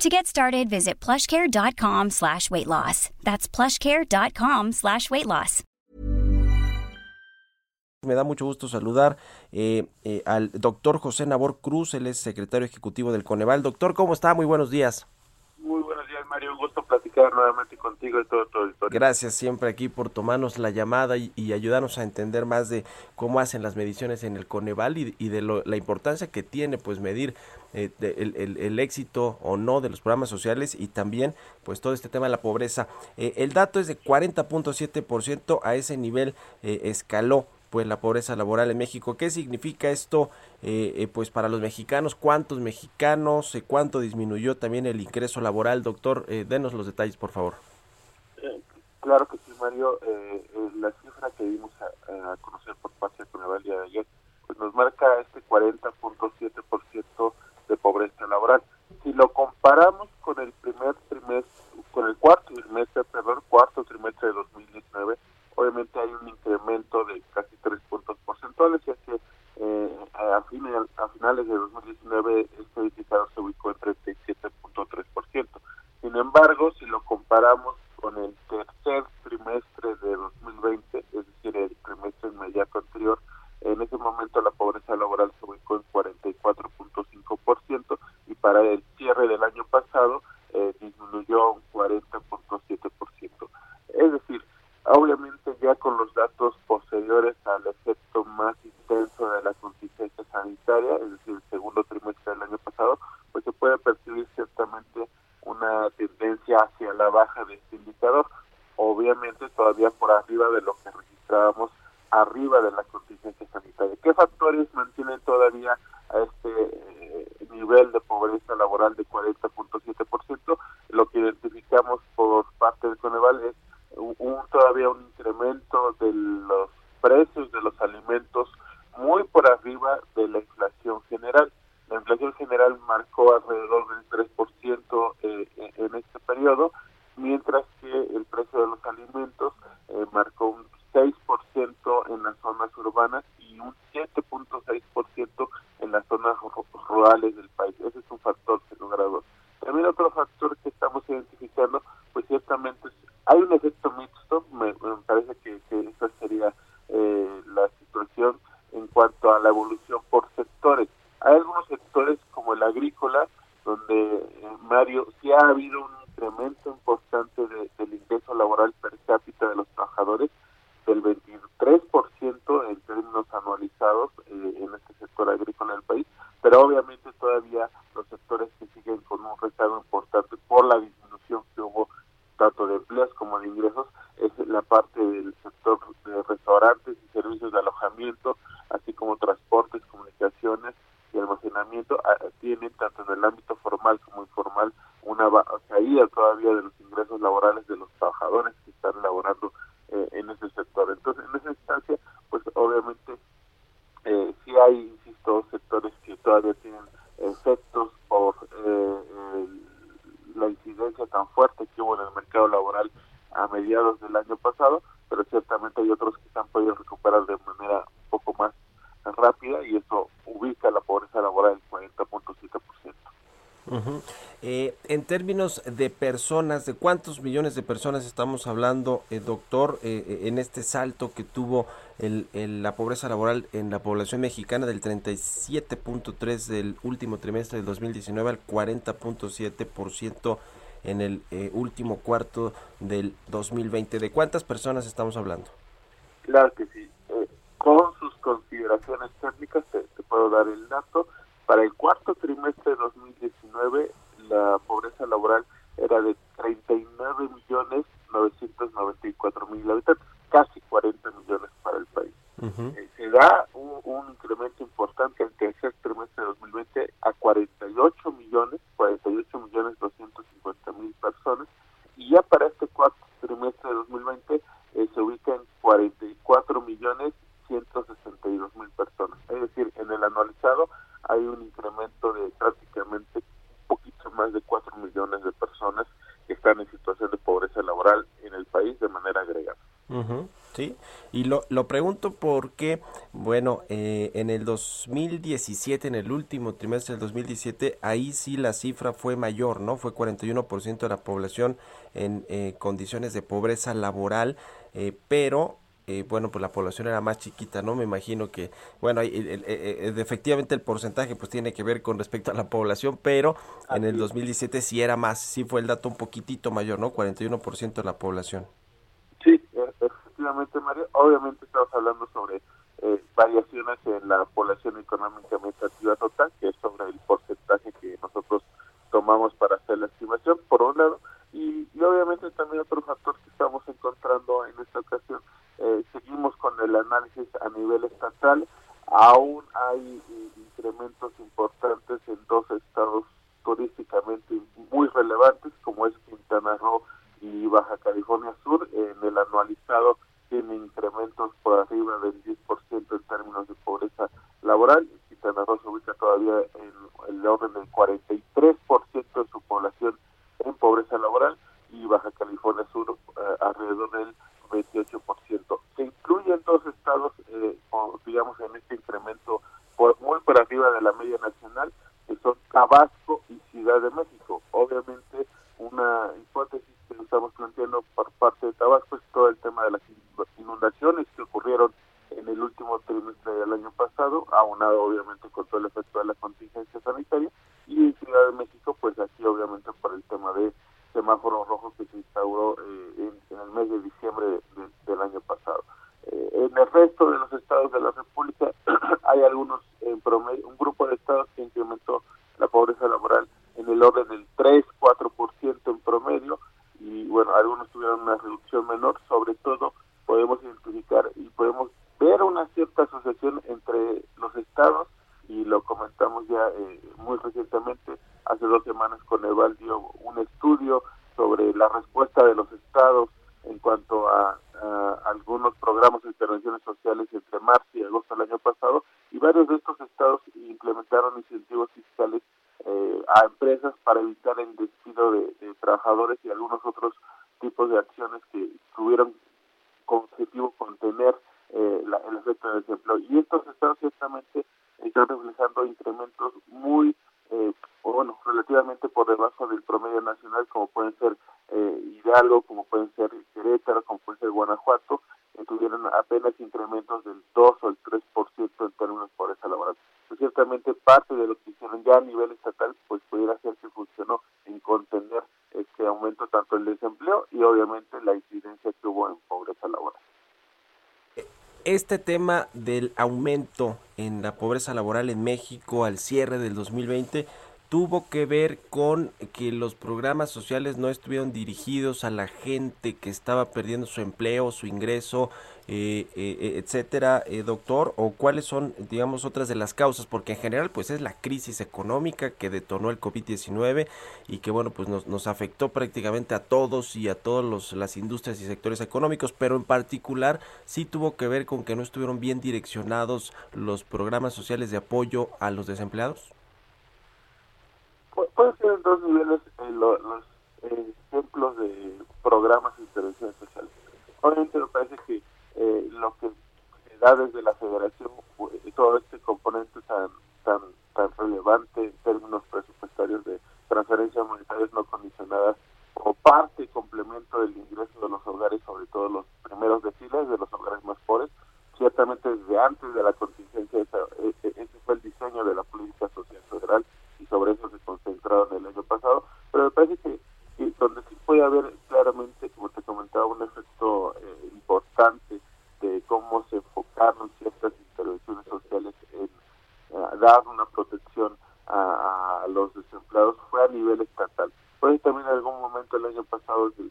To get started, visit plushcare.com slash weight loss. That's plushcare.com slash weight loss. Me da mucho gusto saludar eh, eh, al doctor José Nabor Cruz, él es secretario ejecutivo del Coneval. Doctor, ¿cómo está? Muy buenos días. Muy buenos días, Mario. Un platicar nuevamente contigo y todo tu auditorio. Gracias siempre aquí por tomarnos la llamada y, ayudarnos a entender más de cómo hacen las mediciones en el Coneval y, de lo, la importancia que tiene pues medir eh, el, éxito o no de los programas sociales y también pues todo este tema de la pobreza. Eh, el dato es de 40.7% a ese nivel eh, escaló pues la pobreza laboral en México. ¿Qué significa esto eh, eh, pues para los mexicanos? ¿Cuántos mexicanos? Eh, ¿Cuánto disminuyó también el ingreso laboral? Doctor, denos los detalles, por favor. claro que sí, Mario. la cifra que dimos a, conocer por parte de Coneval de ayer pues nos marca este 40.7% si lo comparamos con el tercer trimestre de 2020, es decir, el trimestre inmediato anterior, en ese momento la pobreza laboral se ubicó en 44.5% y para el cierre del año la baja de este indicador, obviamente todavía por arriba de lo que registrábamos arriba de la contingencia sanitaria. ¿Qué factores mantienen todavía a este eh, nivel de pobreza laboral de 40.7%? Lo que identificamos por parte del Coneval es un, todavía un incremento de los precios de los alimentos muy por arriba de la inflación general. La inflación general marcó alrededor del 3% eh, en este periodo, mientras que el precio de los alimentos eh, marcó un 6% en las zonas urbanas y un 7.6% en las zonas rurales del país. Ese es un factor, sin lugar a dudas. También otro factor que estamos identificando, pues ciertamente hay un efecto mixto, me, me parece que, que, esa sería eh, la situación en cuanto a evolución por sectores. Hay algunos sectores como el agrícola, donde eh, Mario sí ha habido un incremento importante de, del ingreso laboral per cápita de los trabajadores, del 23% en términos anualizados eh, en este sector agrícola del país, pero obviamente todavía los sectores que siguen con un rezago importante por la disminución que hubo tanto de empleos como de ingresos es la parte del sector de restaurantes y servicios de alojamiento, así como transportes, comunicaciones y almacenamiento, tienen tanto en el ámbito formal como informal una caída todavía de los ingresos laborales de los trabajadores que están laborando eh, en ese sector. Entonces, en esa instancia, pues obviamente eh, sí hay, insisto, sectores que todavía tienen efectos por eh, el, la incidencia tan fuerte que hubo en el mercado laboral a mediados del año pasado, pero ciertamente hay otros que se han podido recuperar de manera un poco más rápida y eso ubica la pobreza laboral en 40.7%. Uh -huh. eh, en términos de personas, ¿de cuántos millones de personas estamos hablando, eh, doctor, eh, en este salto que tuvo el, la pobreza laboral en la población mexicana del 37.3 del último trimestre del 2019 al 40.7% en el eh, último cuarto del 2020? ¿De cuántas personas estamos hablando? Claro que sí. Eh, con sus consideraciones técnicas te, te puedo dar el dato. Para el cuarto trimestre de 2019, la pobreza laboral era de 39 millones 994 mil habitantes, casi 40 millones para el país. Uh -huh. eh, se da un, un, incremento importante el tercer trimestre de 2020 a 48 millones, 48 millones 250 mil personas, y ya para este cuarto trimestre de 2020 eh, se ubica en 44 millones 162 mil personas. Es decir, en el anualizado hay un incremento de prácticamente un poquito más de 4 millones de personas que están en situación de pobreza laboral en el país de manera agregada. sí, y lo, lo pregunto porque, bueno, eh, en el 2017, en el último trimestre del 2017, ahí sí la cifra fue mayor, ¿no? Fue 41% de la población en eh, condiciones de pobreza laboral, eh, pero eh, bueno, pues la población era más chiquita, ¿no? Me imagino que, bueno, efectivamente el porcentaje pues tiene que ver con respecto a la población, pero en el 2017 sí era más, sí fue el dato un poquitito mayor, ¿no? 41% de la población. Sí, efectivamente, Mario. Obviamente estamos hablando sobre eh, variaciones en la población económicamente activa total, que es sobre el porcentaje que nosotros tomamos para hacer la estimación, por un lado, y, y obviamente también otro factor que estamos encontrando en esta ocasión eh, seguimos con el análisis a nivel estatal. Aún hay eh, incrementos importantes en dos estados turísticamente muy relevantes, como es Quintana Roo y Baja California Sur. En el anualizado tiene incrementos por arriba del 10% en términos de pobreza laboral. Quintana Roo se ubica todavía en el orden del 43% de su población en pobreza laboral y Baja California Sur eh, alrededor del 28%. Se incluyen dos estados, eh, digamos, en este incremento por, muy por arriba de la media nacional, que son Tabasco y Ciudad de México. Obviamente, una hipótesis que estamos planteando por parte de Tabasco es todo el tema de inundaciones que ocurrieron en el último trimestre del año pasado, aunado obviamente con todo el efecto de la contingencia sanitaria, y en Ciudad de México, pues aquí obviamente por el tema de semáforo rojo que se instauró eh, en, el mes de diciembre del año pasado. Eh, en el resto de los estados de la República hay algunos, en promedio, un grupo de estados que incrementó la pobreza laboral en el orden del 3-4% en promedio y bueno, algunos tuvieron una reducción menor, sobre todo podemos identificar y podemos ver una cierta asociación entre los estados y lo comentamos ya eh, muy recientemente, hace dos semanas con Eval dio un estudio sobre la respuesta de los estados en cuanto a, algunos programas de intervenciones sociales entre marzo y agosto del año pasado y varios de estos estados implementaron incentivos fiscales eh, a empresas para evitar el despido de, trabajadores y algunos otros tipos de acciones que tuvieron como objetivo contener eh, el efecto del desempleo. Y estos estados ciertamente están reflejando incrementos muy, eh, bueno, relativamente por debajo del promedio nacional, como pueden ser eh, Hidalgo, como pueden ser Querétaro, como puede ser Guanajuato, tuvieron apenas incrementos del 2 o el 3% en términos de pobreza laboral. Ciertamente parte de lo que hicieron ya a nivel estatal, pues pudiera ser que funcionó en contener este aumento tanto el desempleo y obviamente la incidencia que hubo en pobreza laboral. Este tema del aumento en la pobreza laboral en México al cierre del 2020 tuvo que ver con que los programas sociales no estuvieron dirigidos a la gente que estaba perdiendo su empleo, su ingreso, eh, eh, etcétera, eh, doctor? ¿O cuáles son, digamos, otras de las causas? Porque en general, pues es la crisis económica que detonó el COVID-19 y que, bueno, pues nos, nos afectó prácticamente a todos y a todas las industrias y sectores económicos, pero en particular sí tuvo que ver con que no estuvieron bien direccionados los programas sociales de apoyo a los desempleados puede ser en dos niveles eh, los, eh, ejemplos de programas de intervención social. Obviamente me parece que eh, lo que se da desde la federación, pues, todo este componente tan, tan, tan relevante en términos presupuestarios de transferencias monetarias no condicionadas como parte y complemento del ingreso de los hogares, sobre todo los primeros deciles de los hogares más pobres, ciertamente desde antes de la contingencia, ese fue el diseño de la política social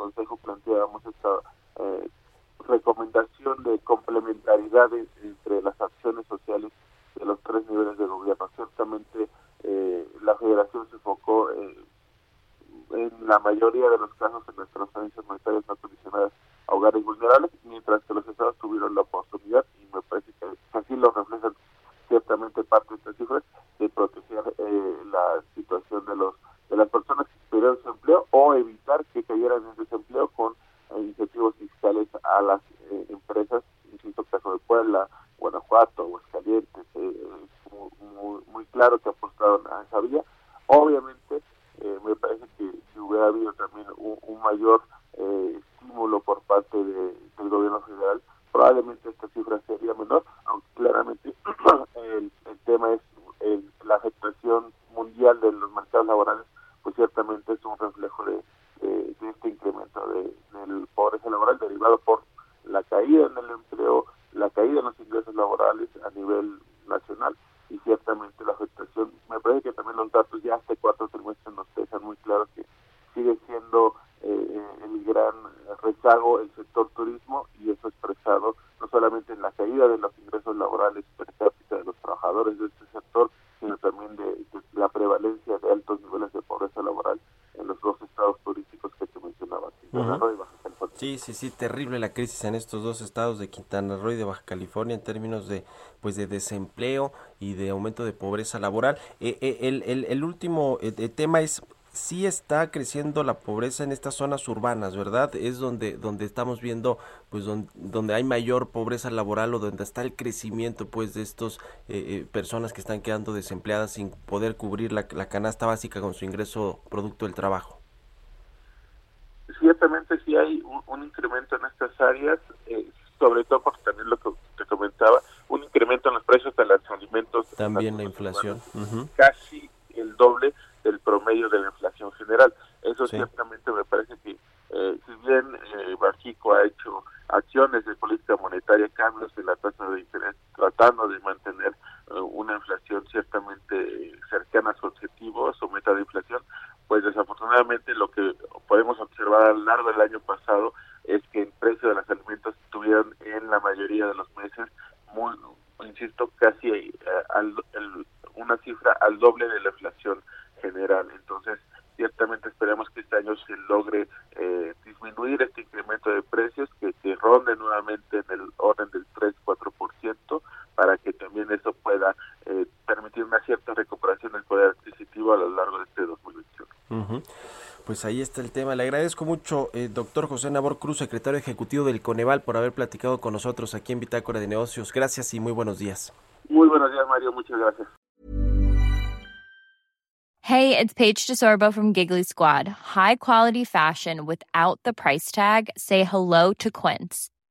Consejo planteábamos esta eh, recomendación de complementariedad entre las acciones sociales de los tres niveles de gobierno. Ciertamente eh, la federación se enfocó eh, en la mayoría de los casos en las transferencias monetarias no condicionadas a hogares vulnerables, mientras que los estados tuvieron la oportunidad, y me parece que así lo reflejan ciertamente parte de estas cifras, de proteger eh, las rezago el sector turismo y eso expresado no solamente en la caída de los ingresos laborales per cápita de los trabajadores de este sector, sino también de, la prevalencia de altos niveles de pobreza laboral en los dos estados turísticos que te mencionaba, Quintana Roo y Baja California. Sí, sí, sí, terrible la crisis en estos dos estados de Quintana Roo y de Baja California en términos de pues de desempleo y de aumento de pobreza laboral. Eh, eh, el, el, el, último eh, tema es sí está creciendo la pobreza en estas zonas urbanas, ¿verdad? Es donde donde estamos viendo pues donde, hay mayor pobreza laboral o donde está el crecimiento pues de estos eh, eh, personas que están quedando desempleadas sin poder cubrir la, canasta básica con su ingreso producto del trabajo. Ciertamente sí hay un, incremento en estas áreas, eh, sobre todo porque también lo que te comentaba, un incremento en los precios de los alimentos. También la inflación. Casi el doble del promedio de la inflación general. Eso ciertamente me parece que, eh, si bien eh, Bajico ha hecho acciones de política monetaria, cambios en la tasa de interés, tratando de mantener eh, una inflación ciertamente cercana a su objetivo, a su meta de inflación, pues desafortunadamente lo que podemos observar a lo largo del año pasado es que el de los alimentos tuvieron en la mayoría de los meses muy insisto casi al, una cifra al doble de la inflación general. Entonces, ciertamente esperamos que este año se logre eh, disminuir este incremento de precios, que, que ronde nuevamente en el orden del 3-4%, para que también eso pueda eh, permitir una cierta recuperación del poder adquisitivo a lo largo de este 2021. Pues ahí está el tema. Le agradezco mucho, eh, doctor José Nabor Cruz, secretario ejecutivo del Coneval, por haber platicado con nosotros aquí en Bitácora de Negocios. Gracias y muy buenos días. Muy buenos días, Mario. Muchas gracias. Hey, it's Paige DeSorbo from Giggly Squad. High quality fashion without the price tag. Say hello to Quince.